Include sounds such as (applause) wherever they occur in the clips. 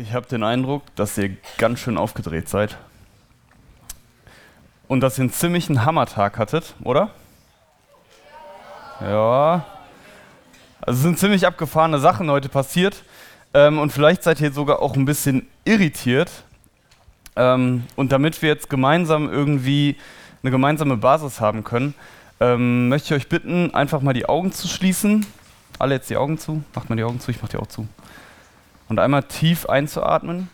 Ich habe den Eindruck, dass ihr ganz schön aufgedreht seid. Und dass ihr einen ziemlichen Hammertag hattet, oder? Ja. Also sind ziemlich abgefahrene Sachen heute passiert. Ähm, und vielleicht seid ihr sogar auch ein bisschen irritiert. Ähm, und damit wir jetzt gemeinsam irgendwie eine gemeinsame Basis haben können, ähm, möchte ich euch bitten, einfach mal die Augen zu schließen. Alle jetzt die Augen zu. Macht mal die Augen zu, ich mach die auch zu. Und einmal tief einzuatmen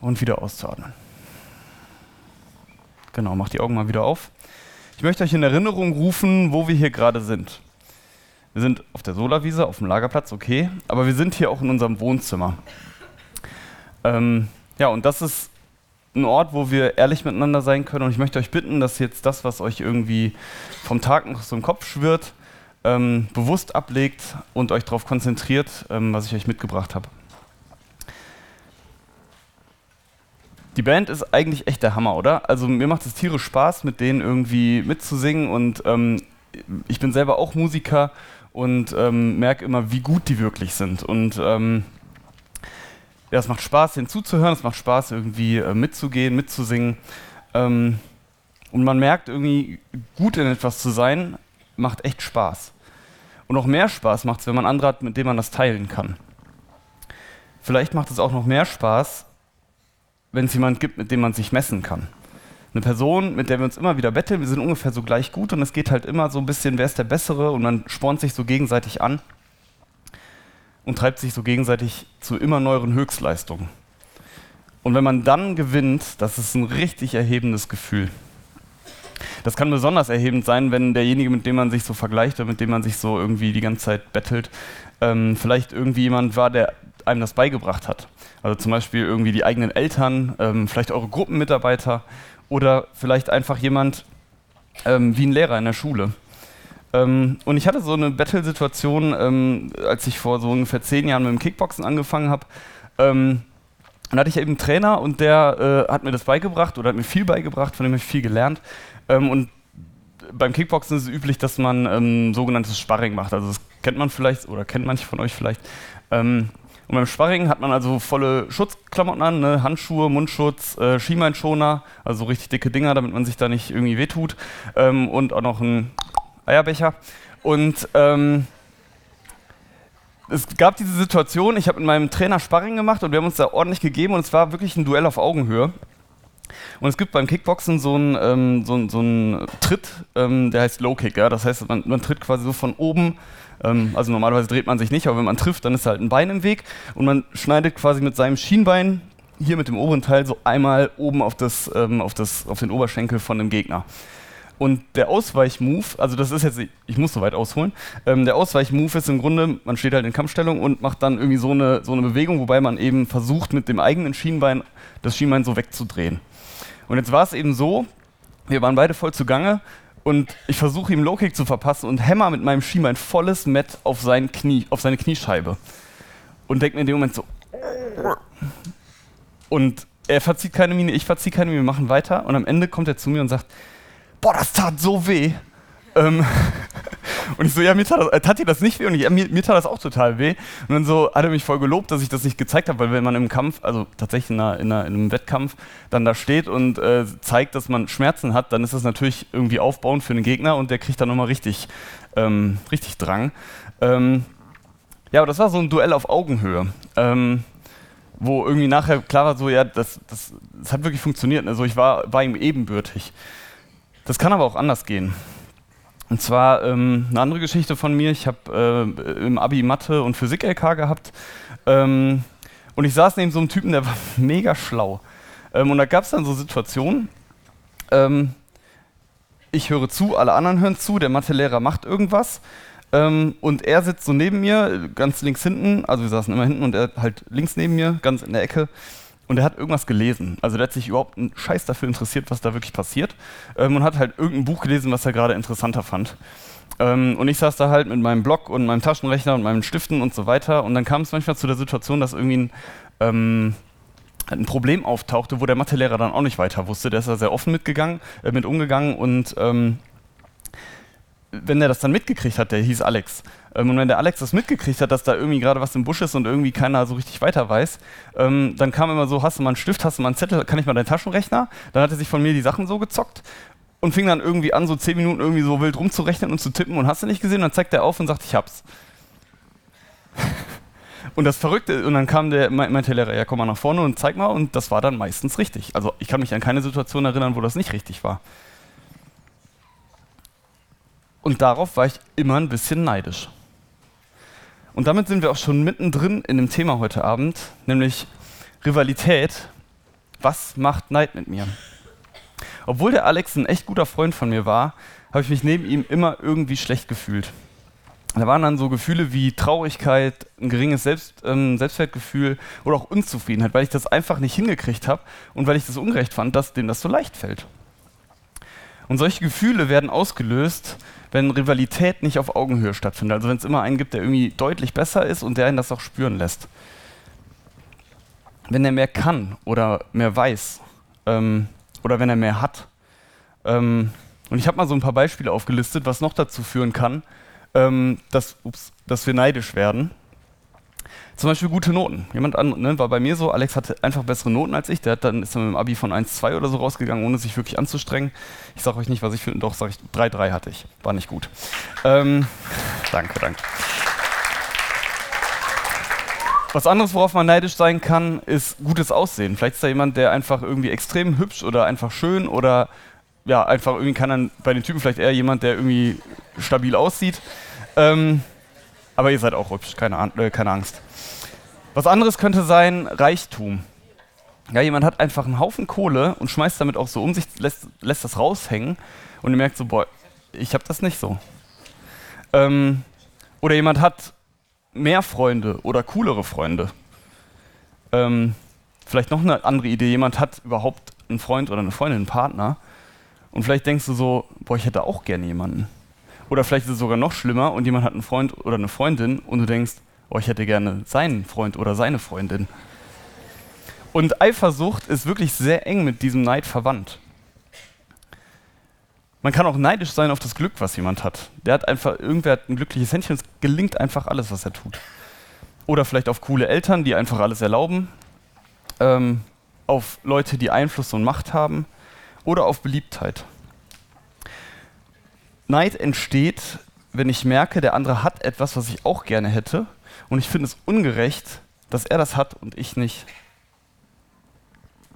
und wieder auszuatmen. Genau, macht die Augen mal wieder auf. Ich möchte euch in Erinnerung rufen, wo wir hier gerade sind. Wir sind auf der Solarwiese, auf dem Lagerplatz, okay, aber wir sind hier auch in unserem Wohnzimmer. Ähm, ja, und das ist ein Ort, wo wir ehrlich miteinander sein können. Und ich möchte euch bitten, dass jetzt das, was euch irgendwie vom Tag noch so im Kopf schwirrt, ähm, bewusst ablegt und euch darauf konzentriert, ähm, was ich euch mitgebracht habe. Die Band ist eigentlich echt der Hammer, oder? Also mir macht es tierisch Spaß, mit denen irgendwie mitzusingen und ähm, ich bin selber auch Musiker und ähm, merke immer, wie gut die wirklich sind. Und ähm, ja, es macht Spaß, denen zuzuhören, es macht Spaß, irgendwie äh, mitzugehen, mitzusingen. Ähm, und man merkt irgendwie, gut in etwas zu sein, macht echt Spaß. Und noch mehr Spaß macht es, wenn man andere hat, mit dem man das teilen kann. Vielleicht macht es auch noch mehr Spaß, wenn es jemand gibt, mit dem man sich messen kann. Eine Person, mit der wir uns immer wieder betteln, wir sind ungefähr so gleich gut und es geht halt immer so ein bisschen, wer ist der Bessere und man spornt sich so gegenseitig an und treibt sich so gegenseitig zu immer neueren Höchstleistungen. Und wenn man dann gewinnt, das ist ein richtig erhebendes Gefühl. Das kann besonders erhebend sein, wenn derjenige, mit dem man sich so vergleicht oder mit dem man sich so irgendwie die ganze Zeit bettelt, ähm, vielleicht irgendwie jemand war, der einem das beigebracht hat. Also zum Beispiel irgendwie die eigenen Eltern, ähm, vielleicht eure Gruppenmitarbeiter oder vielleicht einfach jemand ähm, wie ein Lehrer in der Schule. Ähm, und ich hatte so eine Battle-Situation, ähm, als ich vor so ungefähr zehn Jahren mit dem Kickboxen angefangen habe. Ähm, dann hatte ich eben einen Trainer und der äh, hat mir das beigebracht oder hat mir viel beigebracht, von dem ich viel gelernt. Ähm, und beim Kickboxen ist es üblich, dass man ähm, sogenanntes Sparring macht. Also das kennt man vielleicht oder kennt manche von euch vielleicht. Ähm, und beim Sparring hat man also volle Schutzklamotten an, ne? Handschuhe, Mundschutz, äh, Schienbeinschoner, also richtig dicke Dinger, damit man sich da nicht irgendwie wehtut. Ähm, und auch noch ein Eierbecher. Und ähm, es gab diese Situation, ich habe mit meinem Trainer Sparring gemacht und wir haben uns da ordentlich gegeben und es war wirklich ein Duell auf Augenhöhe. Und es gibt beim Kickboxen so einen, ähm, so so einen Tritt, ähm, der heißt Low Kick. Ja? Das heißt, man, man tritt quasi so von oben. Ähm, also normalerweise dreht man sich nicht, aber wenn man trifft, dann ist halt ein Bein im Weg und man schneidet quasi mit seinem Schienbein hier mit dem oberen Teil so einmal oben auf, das, ähm, auf, das, auf den Oberschenkel von dem Gegner. Und der Ausweichmove, also das ist jetzt, ich muss so weit ausholen, ähm, der Ausweichmove ist im Grunde, man steht halt in Kampfstellung und macht dann irgendwie so eine, so eine Bewegung, wobei man eben versucht, mit dem eigenen Schienbein das Schienbein so wegzudrehen. Und jetzt war es eben so, wir waren beide voll zugange und ich versuche ihm Low-Kick zu verpassen und hämmer mit meinem Schienbein volles Met auf sein Knie, auf seine Kniescheibe. Und denke mir in dem Moment so. Und er verzieht keine Miene, ich verziehe keine Miene, wir machen weiter und am Ende kommt er zu mir und sagt, boah, das tat so weh. Ähm, (laughs) und ich so, ja, mir tat, das, äh, tat dir das nicht weh? Und ich, ja, mir, mir, tat das auch total weh. Und dann so hat er mich voll gelobt, dass ich das nicht gezeigt habe, weil wenn man im Kampf, also tatsächlich in, einer, in, einer, in einem Wettkampf, dann da steht und äh, zeigt, dass man Schmerzen hat, dann ist das natürlich irgendwie aufbauend für den Gegner und der kriegt dann nochmal richtig, ähm, richtig Drang. Ähm, ja, aber das war so ein Duell auf Augenhöhe. Ähm, wo irgendwie nachher klar war, so, ja, das, das, das hat wirklich funktioniert. Also ich war, war ihm ebenbürtig. Das kann aber auch anders gehen. Und zwar ähm, eine andere Geschichte von mir. Ich habe äh, im Abi Mathe und Physik LK gehabt. Ähm, und ich saß neben so einem Typen, der (laughs) war mega schlau. Ähm, und da gab es dann so Situationen. Ähm, ich höre zu, alle anderen hören zu, der Mathelehrer macht irgendwas. Ähm, und er sitzt so neben mir, ganz links hinten. Also wir saßen immer hinten und er halt links neben mir, ganz in der Ecke und er hat irgendwas gelesen. Also der hat sich überhaupt einen Scheiß dafür interessiert, was da wirklich passiert ähm, und hat halt irgendein Buch gelesen, was er gerade interessanter fand. Ähm, und ich saß da halt mit meinem Blog und meinem Taschenrechner und meinen Stiften und so weiter und dann kam es manchmal zu der Situation, dass irgendwie ein, ähm, ein Problem auftauchte, wo der Mathelehrer dann auch nicht weiter wusste. Der ist da sehr offen mitgegangen, äh, mit umgegangen und ähm, wenn er das dann mitgekriegt hat, der hieß Alex, Ähm, und wenn der Alex das mitgekriegt hat, dass da irgendwie gerade was im Busch ist und irgendwie keiner so richtig weiter weiß, ähm, dann kam immer so, hast du mal einen Stift, hast du mal einen Zettel, kann ich mal deinen Taschenrechner? Dann hat er sich von mir die Sachen so gezockt und fing dann irgendwie an, so zehn Minuten irgendwie so wild rumzurechnen und zu tippen und hast du nicht gesehen? Dann zeigt er auf und sagt, ich hab's. (laughs) und das Verrückte, und dann kam der, meinte der Lehrer, ja komm mal nach vorne und zeig mal und das war dann meistens richtig. Also ich kann mich an keine Situation erinnern, wo das nicht richtig war. Und darauf war ich immer ein bisschen neidisch. Und damit sind wir auch schon mittendrin in dem Thema heute Abend, nämlich Rivalität. Was macht Neid mit mir? Obwohl der Alex ein echt guter Freund von mir war, habe ich mich neben ihm immer irgendwie schlecht gefühlt. Da waren dann so Gefühle wie Traurigkeit, ein geringes Selbst, ähm, Selbstwertgefühl oder auch Unzufriedenheit, weil ich das einfach nicht hingekriegt habe und weil ich das ungerecht fand, dass dem das so leicht fällt. Und solche Gefühle werden ausgelöst, wenn Rivalität nicht auf Augenhöhe stattfindet. Also wenn es immer einen gibt, der irgendwie deutlich besser ist und der einen das auch spüren lässt. Wenn er mehr kann oder mehr weiß ähm, oder wenn er mehr hat. Ähm, und ich habe mal so ein paar Beispiele aufgelistet, was noch dazu führen kann, ähm, dass, ups, dass wir neidisch werden. Zum Beispiel gute Noten. Jemand an, ne, war bei mir so, Alex hatte einfach bessere Noten als ich. Der hat dann ist dann mit dem Abi von 1,2 oder so rausgegangen, ohne sich wirklich anzustrengen. Ich sage euch nicht, was ich finde. Doch, sage ich, 3,3 hatte ich. War nicht gut. Ähm, danke, danke. Was anderes, worauf man neidisch sein kann, ist gutes Aussehen. Vielleicht ist da jemand, der einfach irgendwie extrem hübsch oder einfach schön oder ja, einfach irgendwie kann dann bei den Typen vielleicht eher jemand, der irgendwie stabil aussieht. Ähm, aber ihr seid auch hübsch, keine, äh, keine Angst. Was anderes könnte sein Reichtum. Ja, jemand hat einfach einen Haufen Kohle und schmeißt damit auch so um sich, lässt, lässt das raushängen und ihr merkt so, boah, ich habe das nicht so. Ähm, oder jemand hat mehr Freunde oder coolere Freunde. Ähm, vielleicht noch eine andere Idee, jemand hat überhaupt einen Freund oder eine Freundin, einen Partner und vielleicht denkst du so, boah, ich hätte auch gerne jemanden. Oder vielleicht ist es sogar noch schlimmer und jemand hat einen Freund oder eine Freundin und du denkst, oh, ich hätte gerne seinen Freund oder seine Freundin. Und Eifersucht ist wirklich sehr eng mit diesem Neid verwandt. Man kann auch neidisch sein auf das Glück, was jemand hat. Der hat einfach, irgendwer hat ein glückliches Händchen, es gelingt einfach alles, was er tut. Oder vielleicht auf coole Eltern, die einfach alles erlauben. Ähm, auf Leute, die Einfluss und Macht haben. Oder auf Beliebtheit. Neid entsteht, wenn ich merke, der andere hat etwas, was ich auch gerne hätte und ich finde es ungerecht, dass er das hat und ich nicht.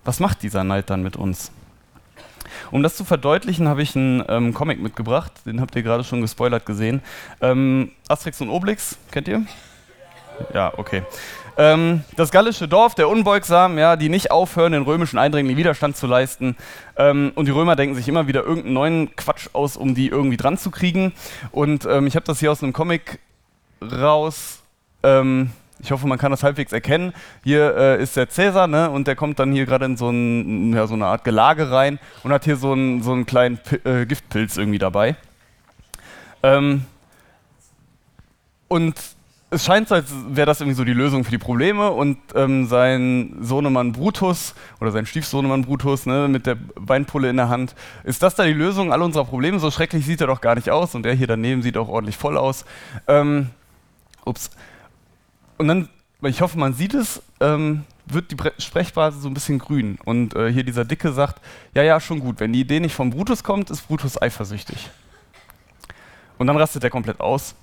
Was macht dieser Neid dann mit uns? Um das zu verdeutlichen, habe ich einen ähm, Comic mitgebracht, den habt ihr gerade schon gespoilert gesehen. Ähm, Asterix und Obelix, kennt ihr? Ja, okay. Ähm, das gallische Dorf der Unbeugsamen, ja, die nicht aufhören, den römischen Eindringlingen Widerstand zu leisten. Ähm, und die Römer denken sich immer wieder irgendeinen neuen Quatsch aus, um die irgendwie dran zu kriegen. Und ähm, ich habe das hier aus einem Comic raus ähm, ich hoffe, man kann das halbwegs erkennen. Hier äh, ist der Cäsar, ne? Und der kommt dann hier gerade in so, ein, ja, so, eine Art Gelage rein und hat hier so einen, so einen kleinen P äh, Giftpilz irgendwie dabei. Ähm, und es scheint so, als wäre das irgendwie so die Lösung für die Probleme und ähm, sein Sohnemann Brutus oder sein Stiefsohnemann Brutus ne, mit der Weinpulle in der Hand, ist das da die Lösung all unserer Probleme? So schrecklich sieht er doch gar nicht aus und der hier daneben sieht auch ordentlich voll aus. Ähm, ups und dann, ich hoffe, man sieht es, ähm, wird die Sprechblase so ein bisschen grün. Und äh, hier dieser Dicke sagt, ja, ja, schon gut, wenn die Idee nicht von Brutus kommt, ist Brutus eifersüchtig. Und dann rastet er komplett aus.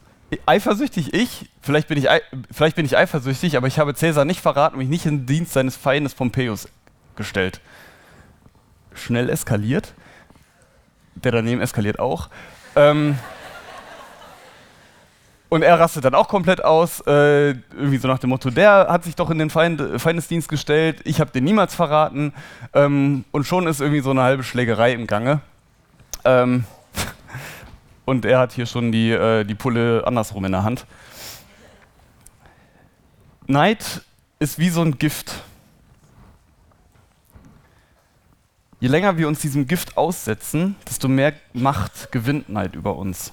Eifersüchtig ich? Vielleicht bin ich, vielleicht bin ich eifersüchtig, aber ich habe Cäsar nicht verraten, mich nicht in den Dienst seines Feindes Pompeius gestellt. Schnell eskaliert. Der daneben eskaliert auch. Ähm, und er rastet dann auch komplett aus, äh, irgendwie so nach dem Motto, der hat sich doch in den Feind, Feindesdienst gestellt, ich habe den niemals verraten. Ähm, und schon ist irgendwie so eine halbe Schlägerei im Gange. Ähm, und er hat hier schon die, äh, die Pulle andersrum in der Hand. Neid ist wie so ein Gift. Je länger wir uns diesem Gift aussetzen, desto mehr Macht gewinnt Neid über uns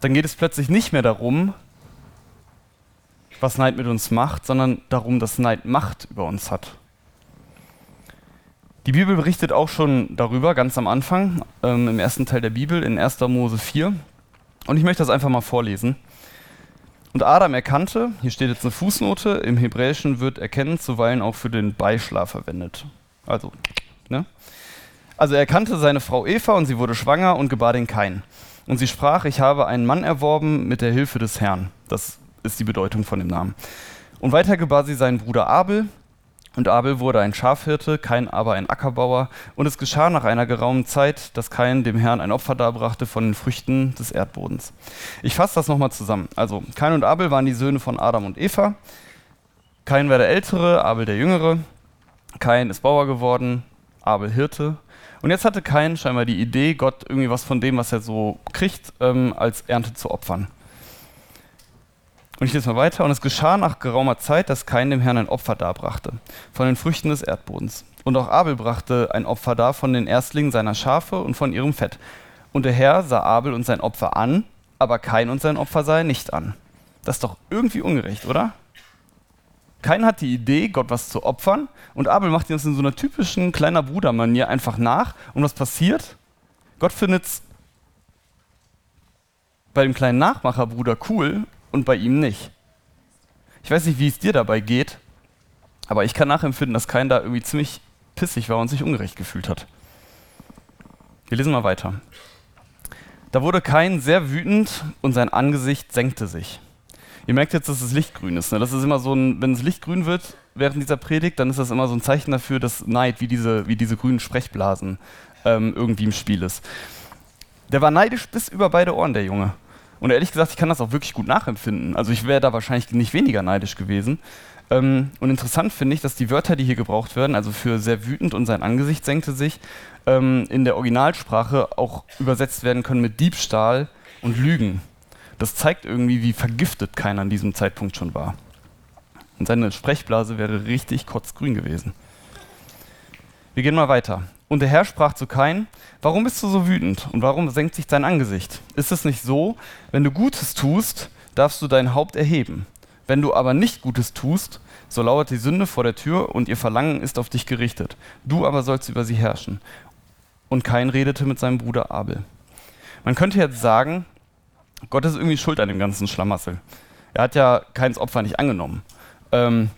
dann geht es plötzlich nicht mehr darum, was Neid mit uns macht, sondern darum, dass Neid Macht über uns hat. Die Bibel berichtet auch schon darüber, ganz am Anfang, ähm, im ersten Teil der Bibel, in 1. Mose 4. Und ich möchte das einfach mal vorlesen. Und Adam erkannte, hier steht jetzt eine Fußnote, im Hebräischen wird erkennen zuweilen auch für den Beischlaf verwendet. Also, ne? Also er erkannte seine Frau Eva und sie wurde schwanger und gebar den Kain. Und sie sprach, ich habe einen Mann erworben mit der Hilfe des Herrn. Das ist die Bedeutung von dem Namen. Und weiter gebar sie seinen Bruder Abel. Und Abel wurde ein Schafhirte, Kain aber ein Ackerbauer. Und es geschah nach einer geraumen Zeit, dass Kain dem Herrn ein Opfer darbrachte von den Früchten des Erdbodens. Ich fasse das nochmal zusammen. Also, Kain und Abel waren die Söhne von Adam und Eva. Kain war der Ältere, Abel der Jüngere. Kain ist Bauer geworden, Abel Hirte. Und jetzt hatte Kain scheinbar die Idee, Gott irgendwie was von dem, was er so kriegt, ähm, als Ernte zu opfern. Und ich lese mal weiter. Und es geschah nach geraumer Zeit, dass Kain dem Herrn ein Opfer darbrachte, von den Früchten des Erdbodens. Und auch Abel brachte ein Opfer dar von den Erstlingen seiner Schafe und von ihrem Fett. Und der Herr sah Abel und sein Opfer an, aber Kain und sein Opfer sah er nicht an. Das ist doch irgendwie ungerecht, oder? Kain hat die Idee, Gott was zu opfern, und Abel macht das in so einer typischen kleiner Bruder-Manier einfach nach. Und was passiert? Gott findet es bei dem kleinen Nachmacherbruder cool und bei ihm nicht. Ich weiß nicht, wie es dir dabei geht, aber ich kann nachempfinden, dass Kain da irgendwie ziemlich pissig war und sich ungerecht gefühlt hat. Wir lesen mal weiter. Da wurde Kain sehr wütend und sein Angesicht senkte sich. Ihr merkt jetzt, dass das Licht grün ist. Ne? Das ist immer so ein, wenn es Licht grün wird während dieser Predigt, dann ist das immer so ein Zeichen dafür, dass Neid, wie diese, wie diese grünen Sprechblasen, ähm, irgendwie im Spiel ist. Der war neidisch bis über beide Ohren, der Junge. Und ehrlich gesagt, ich kann das auch wirklich gut nachempfinden. Also ich wäre da wahrscheinlich nicht weniger neidisch gewesen. Ähm, und interessant finde ich, dass die Wörter, die hier gebraucht werden, also für sehr wütend und sein Angesicht senkte sich, ähm, in der Originalsprache auch übersetzt werden können mit Diebstahl und Lügen. Das zeigt irgendwie, wie vergiftet keiner an diesem Zeitpunkt schon war. Und seine Sprechblase wäre richtig kotzgrün gewesen. Wir gehen mal weiter. Und der Herr sprach zu Kain, warum bist du so wütend und warum senkt sich dein Angesicht? Ist es nicht so, wenn du Gutes tust, darfst du dein Haupt erheben. Wenn du aber nicht Gutes tust, so lauert die Sünde vor der Tür und ihr Verlangen ist auf dich gerichtet. Du aber sollst über sie herrschen. Und Kain redete mit seinem Bruder Abel. Man könnte jetzt sagen, Gott ist irgendwie schuld an dem ganzen Schlamassel. Er hat ja Kains Opfer nicht angenommen. Ähm,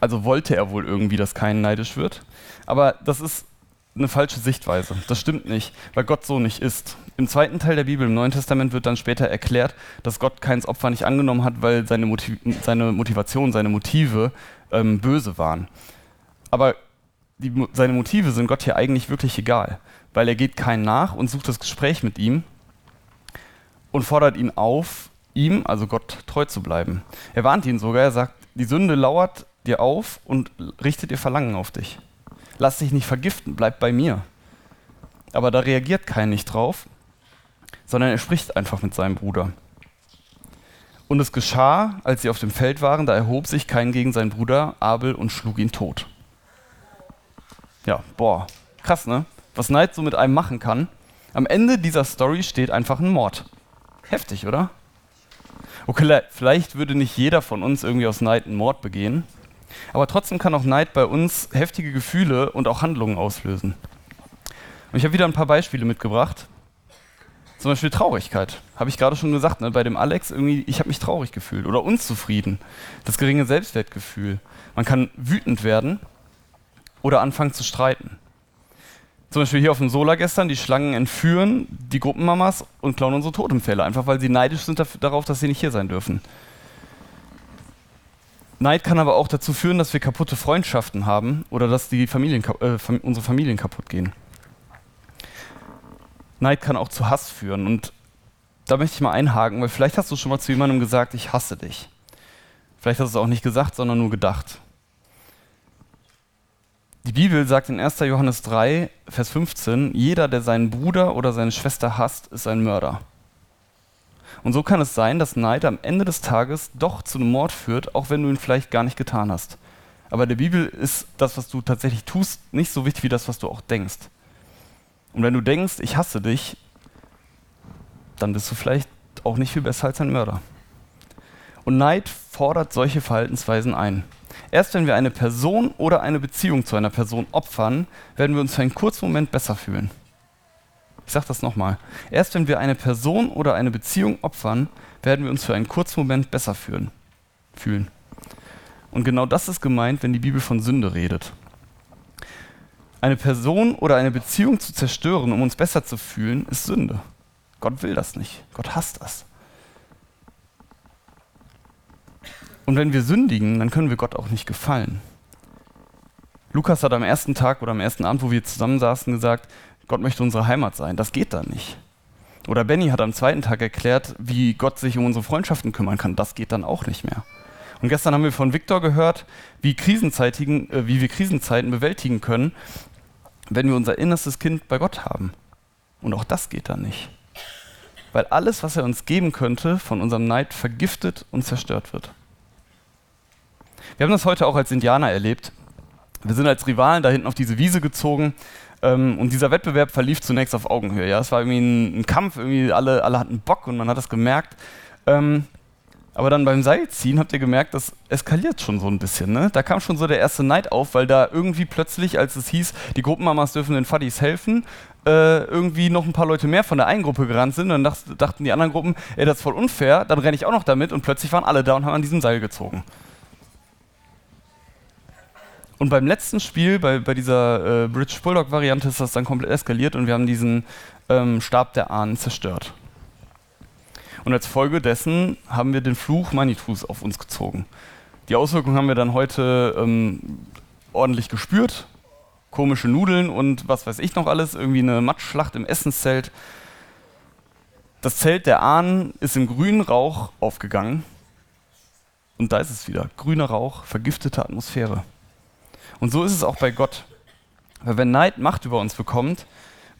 also wollte er wohl irgendwie, dass Kain neidisch wird. Aber das ist eine falsche Sichtweise. Das stimmt nicht, weil Gott so nicht ist. Im zweiten Teil der Bibel, im Neuen Testament, wird dann später erklärt, dass Gott keins Opfer nicht angenommen hat, weil seine, Motiv seine Motivation, seine Motive ähm, böse waren. Aber die, seine Motive sind Gott hier eigentlich wirklich egal, weil er geht keinen nach und sucht das Gespräch mit ihm und fordert ihn auf, ihm, also Gott, treu zu bleiben. Er warnt ihn sogar, er sagt, die Sünde lauert dir auf und richtet ihr Verlangen auf dich lass dich nicht vergiften, bleib bei mir. Aber da reagiert kein nicht drauf, sondern er spricht einfach mit seinem Bruder. Und es geschah, als sie auf dem Feld waren, da erhob sich kein gegen seinen Bruder Abel und schlug ihn tot. Ja, boah, krass, ne? Was Neid so mit einem machen kann. Am Ende dieser Story steht einfach ein Mord. Heftig, oder? Okay, vielleicht würde nicht jeder von uns irgendwie aus Neid einen Mord begehen, aber trotzdem kann auch Neid bei uns heftige Gefühle und auch Handlungen auslösen. Und ich habe wieder ein paar Beispiele mitgebracht. Zum Beispiel Traurigkeit. Habe ich gerade schon gesagt, ne? bei dem Alex irgendwie, ich habe mich traurig gefühlt oder unzufrieden. Das geringe Selbstwertgefühl. Man kann wütend werden oder anfangen zu streiten. Zum Beispiel hier auf dem Solar gestern, die Schlangen entführen die Gruppenmamas und klauen unsere Totempfähle, einfach weil sie neidisch sind darauf, dass sie nicht hier sein dürfen. Neid kann aber auch dazu führen, dass wir kaputte Freundschaften haben oder dass die Familien, äh, unsere Familien kaputt gehen. Neid kann auch zu Hass führen und da möchte ich mal einhaken, weil vielleicht hast du schon mal zu jemandem gesagt, ich hasse dich. Vielleicht hast du es auch nicht gesagt, sondern nur gedacht. Die Bibel sagt in 1. Johannes 3, Vers 15, jeder, der seinen Bruder oder seine Schwester hasst, ist ein Mörder. Und so kann es sein, dass Neid am Ende des Tages doch zu einem Mord führt, auch wenn du ihn vielleicht gar nicht getan hast. Aber der Bibel ist das, was du tatsächlich tust, nicht so wichtig wie das, was du auch denkst. Und wenn du denkst, ich hasse dich, dann bist du vielleicht auch nicht viel besser als ein Mörder. Und Neid fordert solche Verhaltensweisen ein. Erst wenn wir eine Person oder eine Beziehung zu einer Person opfern, werden wir uns für einen kurzen Moment besser fühlen. Ich sage das nochmal. Erst wenn wir eine Person oder eine Beziehung opfern, werden wir uns für einen kurzen Moment besser fühlen. fühlen. Und genau das ist gemeint, wenn die Bibel von Sünde redet. Eine Person oder eine Beziehung zu zerstören, um uns besser zu fühlen, ist Sünde. Gott will das nicht. Gott hasst das. Und wenn wir sündigen, dann können wir Gott auch nicht gefallen. Lukas hat am ersten Tag oder am ersten Abend, wo wir zusammensaßen, gesagt, Gott möchte unsere Heimat sein. Das geht da nicht. Oder Benny hat am zweiten Tag erklärt, wie Gott sich um unsere Freundschaften kümmern kann. Das geht dann auch nicht mehr. Und gestern haben wir von Viktor gehört, wie, Krisenzeitigen, äh, wie wir Krisenzeiten bewältigen können, wenn wir unser innerstes Kind bei Gott haben. Und auch das geht dann nicht. Weil alles, was er uns geben könnte, von unserem Neid vergiftet und zerstört wird. Wir haben das heute auch als Indianer erlebt. Wir sind als Rivalen da hinten auf diese Wiese gezogen ähm, und dieser Wettbewerb verlief zunächst auf Augenhöhe. Ja? Es war irgendwie ein, ein, Kampf, irgendwie alle, alle hatten Bock und man hat das gemerkt. Ähm, aber dann beim Seilziehen habt ihr gemerkt, das eskaliert schon so ein bisschen. Ne? Da kam schon so der erste Neid auf, weil da irgendwie plötzlich, als es hieß, die Gruppenmamas dürfen den Fadis helfen, äh, irgendwie noch ein paar Leute mehr von der einen Gruppe gerannt sind. Und dann dachten die anderen Gruppen, ey, das ist voll unfair, dann renne ich auch noch damit. Und plötzlich waren alle da und haben an diesem Seil gezogen. Und beim letzten Spiel, bei, bei dieser äh, Bridge Bulldog-Variante, ist das dann komplett eskaliert und wir haben diesen ähm, Stab der Ahnen zerstört. Und als Folge dessen haben wir den Fluch Manitus auf uns gezogen. Die Auswirkungen haben wir dann heute ähm, ordentlich gespürt. Komische Nudeln und was weiß ich noch alles, irgendwie eine Matschschlacht im Essenszelt. Das Zelt der Ahnen ist im grünen Rauch aufgegangen. Und da ist es wieder. Grüner Rauch, vergiftete Atmosphäre. Und so ist es auch bei Gott. Weil wenn Neid Macht über uns bekommt,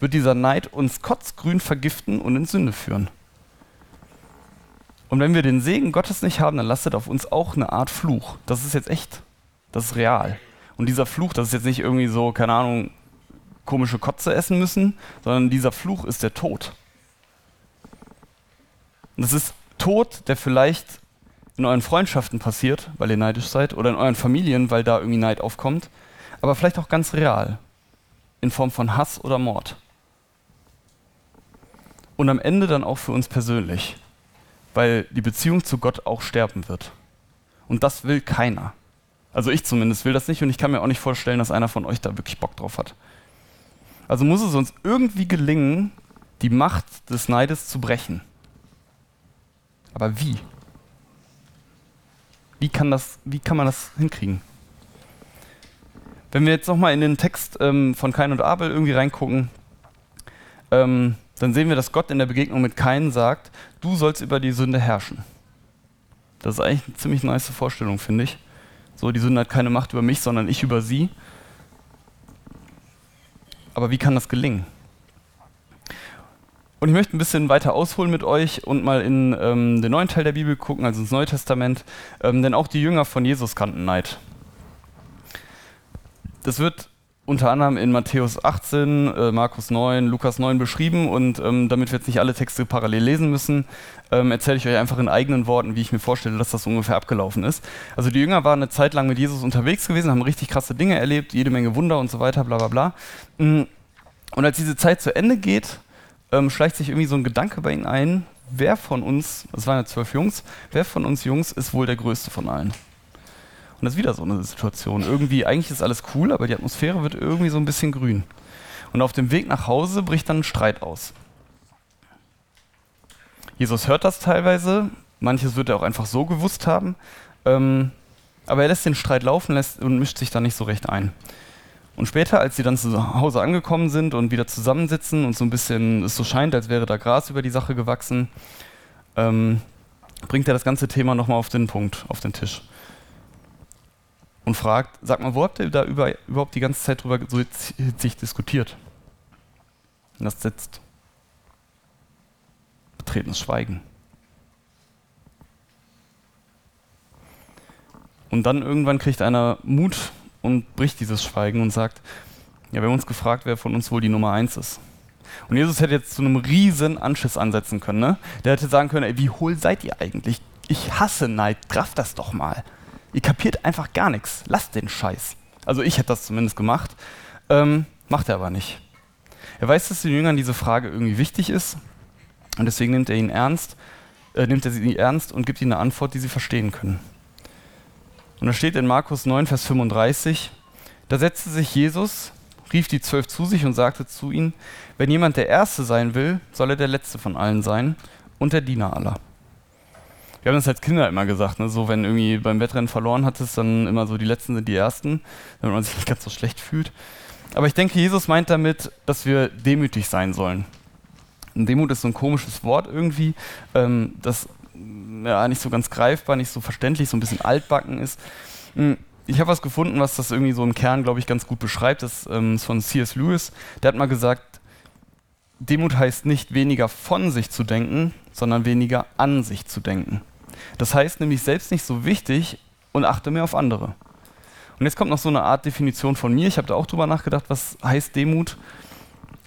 wird dieser Neid uns kotzgrün vergiften und in Sünde führen. Und wenn wir den Segen Gottes nicht haben, dann lastet auf uns auch eine Art Fluch. Das ist jetzt echt. Das ist real. Und dieser Fluch, das ist jetzt nicht irgendwie so, keine Ahnung, komische Kotze essen müssen, sondern dieser Fluch ist der Tod. Und das ist Tod, der vielleicht in euren Freundschaften passiert, weil ihr neidisch seid, oder in euren Familien, weil da irgendwie Neid aufkommt, aber vielleicht auch ganz real, in Form von Hass oder Mord. Und am Ende dann auch für uns persönlich, weil die Beziehung zu Gott auch sterben wird. Und das will keiner. Also ich zumindest will das nicht und ich kann mir auch nicht vorstellen, dass einer von euch da wirklich Bock drauf hat. Also muss es uns irgendwie gelingen, die Macht des Neides zu brechen. Aber wie? Wie kann, das, wie kann man das hinkriegen? Wenn wir jetzt nochmal in den Text ähm, von Kain und Abel irgendwie reingucken, ähm, dann sehen wir, dass Gott in der Begegnung mit Kain sagt, du sollst über die Sünde herrschen. Das ist eigentlich eine ziemlich nice Vorstellung, finde ich. So, die Sünde hat keine Macht über mich, sondern ich über sie. Aber wie kann das gelingen? Und ich möchte ein bisschen weiter ausholen mit euch und mal in ähm, den neuen Teil der Bibel gucken, also ins Neue Testament, ähm, denn auch die Jünger von Jesus kannten Neid. Das wird unter anderem in Matthäus 18, äh, Markus 9, Lukas 9 beschrieben und ähm, damit wir jetzt nicht alle Texte parallel lesen müssen, ähm, erzähle ich euch einfach in eigenen Worten, wie ich mir vorstelle, dass das ungefähr abgelaufen ist. Also die Jünger waren eine Zeit lang mit Jesus unterwegs gewesen, haben richtig krasse Dinge erlebt, jede Menge Wunder und so weiter, bla bla bla. Mm. Und als diese Zeit zu Ende geht, ähm, schleicht sich irgendwie so ein Gedanke bei ihnen ein, wer von uns, es waren ja zwölf Jungs, wer von uns Jungs ist wohl der größte von allen? Und das ist wieder so eine Situation. Irgendwie, eigentlich ist alles cool, aber die Atmosphäre wird irgendwie so ein bisschen grün. Und auf dem Weg nach Hause bricht dann ein Streit aus. Jesus hört das teilweise, manches wird er auch einfach so gewusst haben, ähm, aber er lässt den Streit laufen lässt und mischt sich da nicht so recht ein. Und später, als sie dann zu Hause angekommen sind und wieder zusammensitzen und so ein bisschen es so scheint, als wäre da Gras über die Sache gewachsen, ähm, bringt er das ganze Thema nochmal auf den Punkt, auf den Tisch. Und fragt, sag mal, wo habt ihr da über, überhaupt die ganze Zeit drüber so sich diskutiert? Und das setzt betretenes Schweigen. Und dann irgendwann kriegt einer Mut und bricht dieses Schweigen und sagt, ja, wir haben uns gefragt, wer von uns wohl die Nummer eins ist. Und Jesus hätte jetzt zu einem riesen Anschiss ansetzen können. Ne? Der hätte sagen können, ey, wie hohl seid ihr eigentlich? Ich hasse Neid, kraft das doch mal. Ihr kapiert einfach gar nichts. Lasst den Scheiß. Also ich hätte das zumindest gemacht. Ähm, macht er aber nicht. Er weiß, dass den Jüngern diese Frage irgendwie wichtig ist und deswegen nimmt er ihn ernst, äh, nimmt er sie ernst und gibt ihnen eine Antwort, die sie verstehen können. Und da steht in Markus 9, Vers 35, da setzte sich Jesus, rief die zwölf zu sich und sagte zu ihnen, wenn jemand der Erste sein will, soll er der Letzte von allen sein und der Diener aller. Wir haben das als Kinder immer gesagt, ne? so wenn irgendwie beim Wettrennen verloren hattest, dann immer so die Letzten sind die Ersten, damit man sich nicht ganz so schlecht fühlt. Aber ich denke, Jesus meint damit, dass wir demütig sein sollen. Und Demut ist so ein komisches Wort irgendwie, ähm, das ja, nicht so ganz greifbar, nicht so verständlich, so ein bisschen altbacken ist. Hm, ich habe was gefunden, was das irgendwie so im Kern, glaube ich, ganz gut beschreibt. Das ähm, ist von C.S. Lewis. Der hat mal gesagt, Demut heißt nicht weniger von sich zu denken, sondern weniger an sich zu denken. Das heißt nämlich selbst nicht so wichtig und achte mehr auf andere. Und jetzt kommt noch so eine Art Definition von mir. Ich habe da auch drüber nachgedacht, was heißt Demut.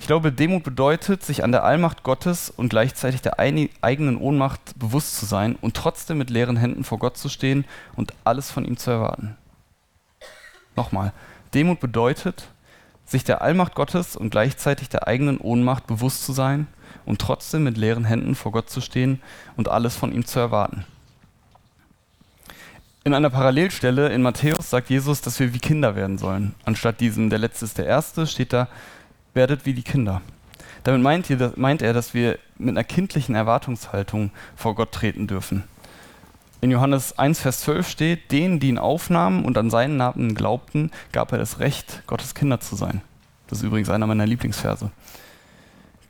Ich glaube, Demut bedeutet, sich an der Allmacht Gottes und gleichzeitig der eigenen Ohnmacht bewusst zu sein und trotzdem mit leeren Händen vor Gott zu stehen und alles von ihm zu erwarten. Nochmal, Demut bedeutet, sich der Allmacht Gottes und gleichzeitig der eigenen Ohnmacht bewusst zu sein und trotzdem mit leeren Händen vor Gott zu stehen und alles von ihm zu erwarten. In einer Parallelstelle in Matthäus sagt Jesus, dass wir wie Kinder werden sollen. Anstatt diesem der Letzte ist der Erste, steht da, werdet wie die Kinder. Damit meint, ihr, meint er, dass wir mit einer kindlichen Erwartungshaltung vor Gott treten dürfen. In Johannes 1, Vers 12 steht, denen, die ihn aufnahmen und an seinen Namen glaubten, gab er das Recht, Gottes Kinder zu sein. Das ist übrigens einer meiner Lieblingsverse.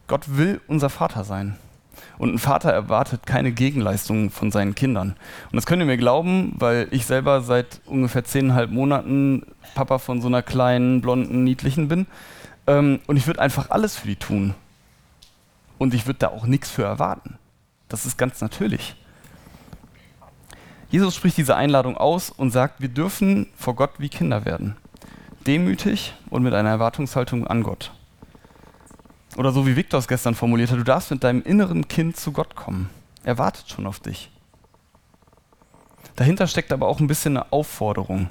Gott will unser Vater sein. Und ein Vater erwartet keine Gegenleistungen von seinen Kindern. Und das könnt ihr mir glauben, weil ich selber seit ungefähr zehneinhalb Monaten Papa von so einer kleinen, blonden, niedlichen bin. Ähm, und ich würde einfach alles für die tun. Und ich würde da auch nichts für erwarten. Das ist ganz natürlich. Jesus spricht diese Einladung aus und sagt, wir dürfen vor Gott wie Kinder werden. Demütig und mit einer Erwartungshaltung an Gott. Oder so wie Viktor es gestern formuliert hat, du darfst mit deinem inneren Kind zu Gott kommen. Er wartet schon auf dich. Dahinter steckt aber auch ein bisschen eine Aufforderung.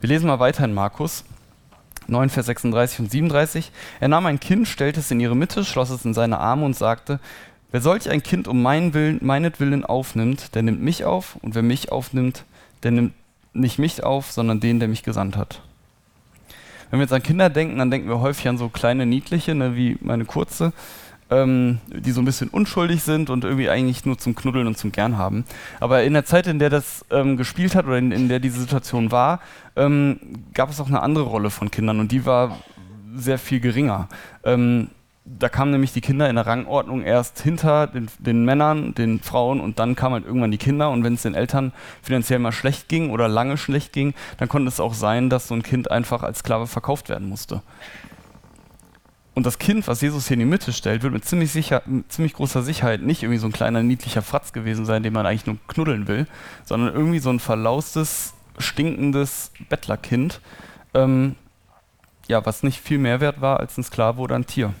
Wir lesen mal weiter in Markus 9, Vers 36 und 37. Er nahm ein Kind, stellte es in ihre Mitte, schloss es in seine Arme und sagte, Wer solch ein Kind um meinen Willen, meinetwillen aufnimmt, der nimmt mich auf, und wer mich aufnimmt, der nimmt nicht mich auf, sondern den, der mich gesandt hat. Wenn wir jetzt an Kinder denken, dann denken wir häufig an so kleine Niedliche, ne, wie meine Kurze, ähm, die so ein bisschen unschuldig sind und irgendwie eigentlich nur zum Knuddeln und zum Gern haben. Aber in der Zeit, in der das ähm, gespielt hat oder in, in, der diese Situation war, ähm, gab es auch eine andere Rolle von Kindern und die war sehr viel geringer. Ähm, da kamen nämlich die Kinder in der Rangordnung erst hinter den, den, Männern, den Frauen und dann kamen halt irgendwann die Kinder und wenn es den Eltern finanziell mal schlecht ging oder lange schlecht ging, dann konnte es auch sein, dass so ein Kind einfach als Sklave verkauft werden musste. Und das Kind, was Jesus hier in die Mitte stellt, wird mit ziemlich, sicher, mit ziemlich großer Sicherheit nicht irgendwie so ein kleiner niedlicher Fratz gewesen sein, den man eigentlich nur knuddeln will, sondern irgendwie so ein verlaustes, stinkendes Bettlerkind, ähm, ja, was nicht viel mehr wert war als ein Sklave oder ein Tier.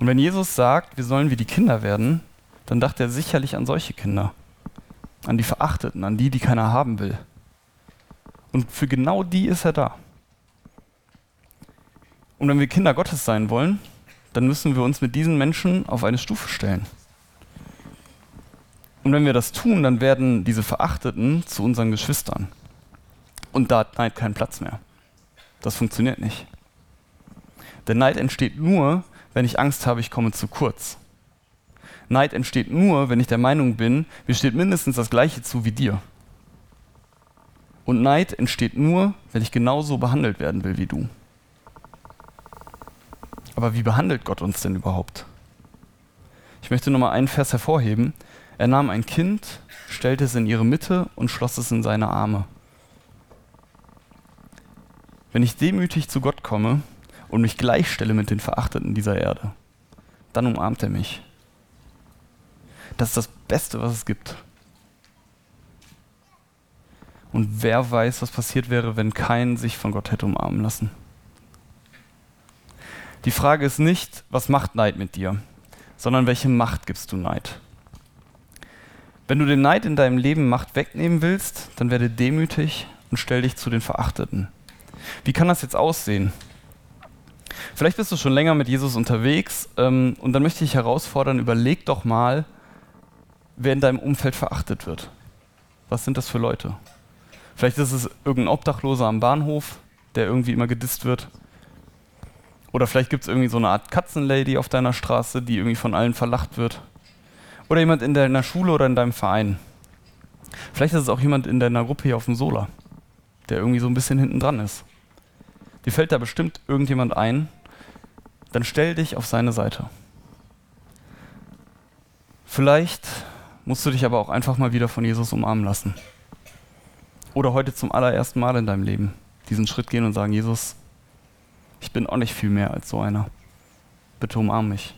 Und wenn Jesus sagt, wir sollen wie die Kinder werden, dann dachte er sicherlich an solche Kinder, an die Verachteten, an die, die keiner haben will. Und für genau die ist er da. Und wenn wir Kinder Gottes sein wollen, dann müssen wir uns mit diesen Menschen auf eine Stufe stellen. Und wenn wir das tun, dann werden diese Verachteten zu unseren Geschwistern. Und da hat Neid keinen Platz mehr. Das funktioniert nicht. Der Neid entsteht nur, wenn ich Angst habe, ich komme zu kurz. Neid entsteht nur, wenn ich der Meinung bin, mir steht mindestens das Gleiche zu wie dir. Und Neid entsteht nur, wenn ich genauso behandelt werden will wie du. Aber wie behandelt Gott uns denn überhaupt? Ich möchte nochmal einen Vers hervorheben. Er nahm ein Kind, stellte es in ihre Mitte und schloss es in seine Arme. Wenn ich demütig zu Gott komme, und mich gleichstelle mit den Verachteten dieser Erde, dann umarmt er mich. Das ist das Beste, was es gibt. Und wer weiß, was passiert wäre, wenn kein sich von Gott hätte umarmen lassen. Die Frage ist nicht, was macht Neid mit dir, sondern welche Macht gibst du Neid? Wenn du den Neid in deinem Leben Macht wegnehmen willst, dann werde demütig und stell dich zu den Verachteten. Wie kann das jetzt aussehen? Vielleicht bist du schon länger mit Jesus unterwegs ähm, und dann möchte ich herausfordern, überleg doch mal, wer in deinem Umfeld verachtet wird. Was sind das für Leute? Vielleicht ist es irgendein Obdachloser am Bahnhof, der irgendwie immer gedisst wird. Oder vielleicht gibt es irgendwie so eine Art Katzenlady auf deiner Straße, die irgendwie von allen verlacht wird. Oder jemand in deiner Schule oder in deinem Verein. Vielleicht ist es auch jemand in deiner Gruppe hier auf dem Sola, der irgendwie so ein bisschen hinten dran ist. Dir fällt da bestimmt irgendjemand ein, dann stell dich auf seine Seite. Vielleicht musst du dich aber auch einfach mal wieder von Jesus umarmen lassen. Oder heute zum allerersten Mal in deinem Leben diesen Schritt gehen und sagen, Jesus, ich bin auch nicht viel mehr als so einer. Bitte umarm mich.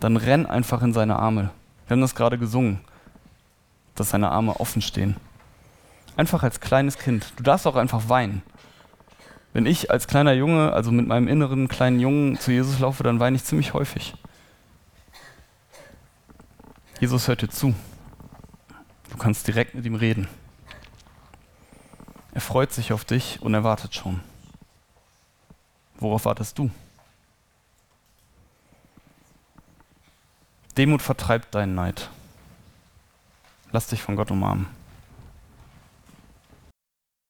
Dann renn einfach in seine Arme. Wir haben das gerade gesungen, dass seine Arme offen stehen. Einfach als kleines Kind. Du darfst auch einfach weinen. Wenn ich als kleiner Junge, also mit meinem inneren kleinen Jungen zu Jesus laufe, dann weine ich ziemlich häufig. Jesus hört dir zu. Du kannst direkt mit ihm reden. Er freut sich auf dich und er wartet schon. Worauf wartest du? Demut vertreibt deinen Neid. Lass dich von Gott umarmen.